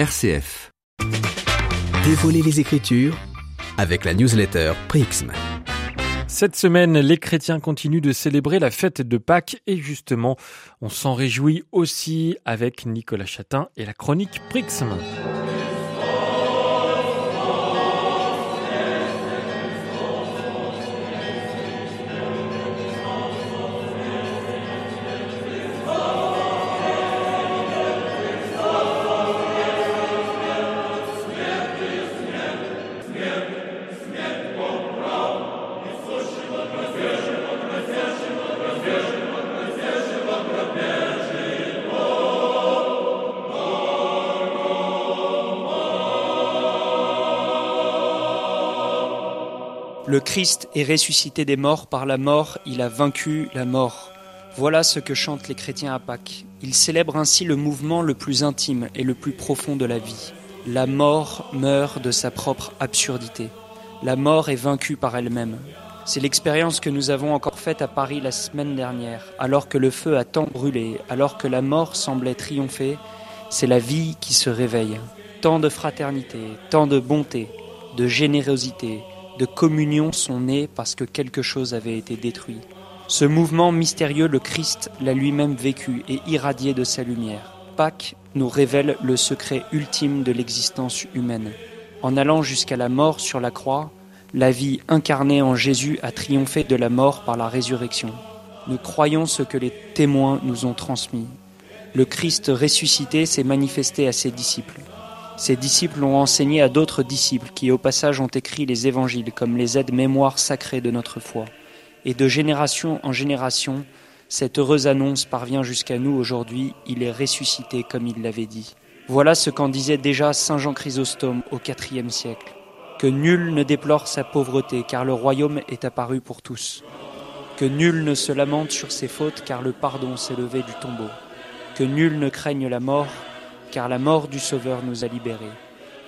RCF. Dévoiler les Écritures avec la newsletter Prixm. Cette semaine, les chrétiens continuent de célébrer la fête de Pâques et justement, on s'en réjouit aussi avec Nicolas Chatin et la chronique Prixm. Le Christ est ressuscité des morts, par la mort il a vaincu la mort. Voilà ce que chantent les chrétiens à Pâques. Ils célèbrent ainsi le mouvement le plus intime et le plus profond de la vie. La mort meurt de sa propre absurdité. La mort est vaincue par elle-même. C'est l'expérience que nous avons encore faite à Paris la semaine dernière, alors que le feu a tant brûlé, alors que la mort semblait triompher, c'est la vie qui se réveille. Tant de fraternité, tant de bonté, de générosité, de communion sont nés parce que quelque chose avait été détruit. Ce mouvement mystérieux, le Christ l'a lui-même vécu et irradié de sa lumière. Pâques nous révèle le secret ultime de l'existence humaine. En allant jusqu'à la mort sur la croix, la vie incarnée en Jésus a triomphé de la mort par la résurrection. Nous croyons ce que les témoins nous ont transmis. Le Christ ressuscité s'est manifesté à ses disciples. Ses disciples l'ont enseigné à d'autres disciples qui au passage ont écrit les évangiles comme les aides-mémoires sacrées de notre foi. Et de génération en génération, cette heureuse annonce parvient jusqu'à nous aujourd'hui, il est ressuscité comme il l'avait dit. Voilà ce qu'en disait déjà Saint Jean Chrysostome au IVe siècle. Que nul ne déplore sa pauvreté, car le royaume est apparu pour tous. Que nul ne se lamente sur ses fautes, car le pardon s'est levé du tombeau. Que nul ne craigne la mort, car la mort du Sauveur nous a libérés.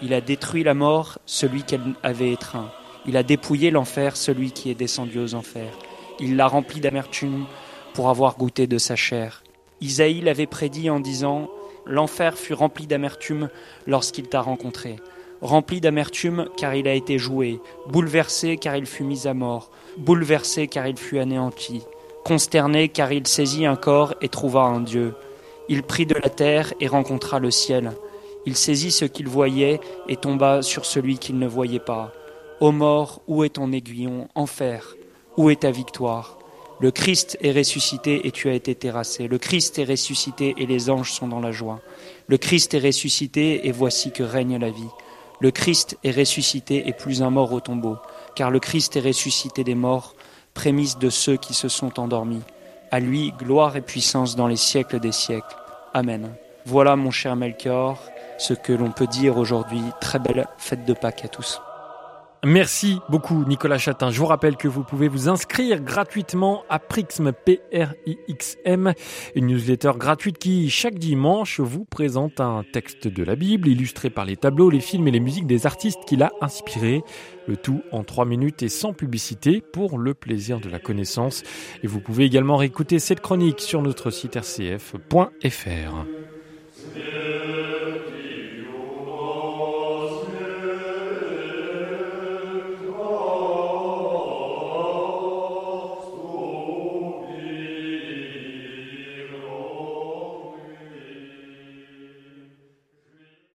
Il a détruit la mort, celui qu'elle avait étreint. Il a dépouillé l'enfer, celui qui est descendu aux enfers. Il l'a rempli d'amertume pour avoir goûté de sa chair. Isaïe l'avait prédit en disant L'enfer fut rempli d'amertume lorsqu'il t'a rencontré. Rempli d'amertume car il a été joué, bouleversé car il fut mis à mort, bouleversé car il fut anéanti, consterné car il saisit un corps et trouva un Dieu. Il prit de la terre et rencontra le ciel. Il saisit ce qu'il voyait et tomba sur celui qu'il ne voyait pas. Ô mort, où est ton aiguillon Enfer, où est ta victoire? Le Christ est ressuscité et tu as été terrassé. Le Christ est ressuscité et les anges sont dans la joie. Le Christ est ressuscité et voici que règne la vie. Le Christ est ressuscité et plus un mort au tombeau, car le Christ est ressuscité des morts, prémisse de ceux qui se sont endormis. À lui, gloire et puissance dans les siècles des siècles. Amen. Voilà, mon cher Melchior, ce que l'on peut dire aujourd'hui. Très belle fête de Pâques à tous. Merci beaucoup Nicolas Chatin. Je vous rappelle que vous pouvez vous inscrire gratuitement à Prixm, P-R-I-X-M, une newsletter gratuite qui chaque dimanche vous présente un texte de la Bible illustré par les tableaux, les films et les musiques des artistes qui l'a inspiré. Le tout en trois minutes et sans publicité pour le plaisir de la connaissance. Et vous pouvez également réécouter cette chronique sur notre site rcf.fr.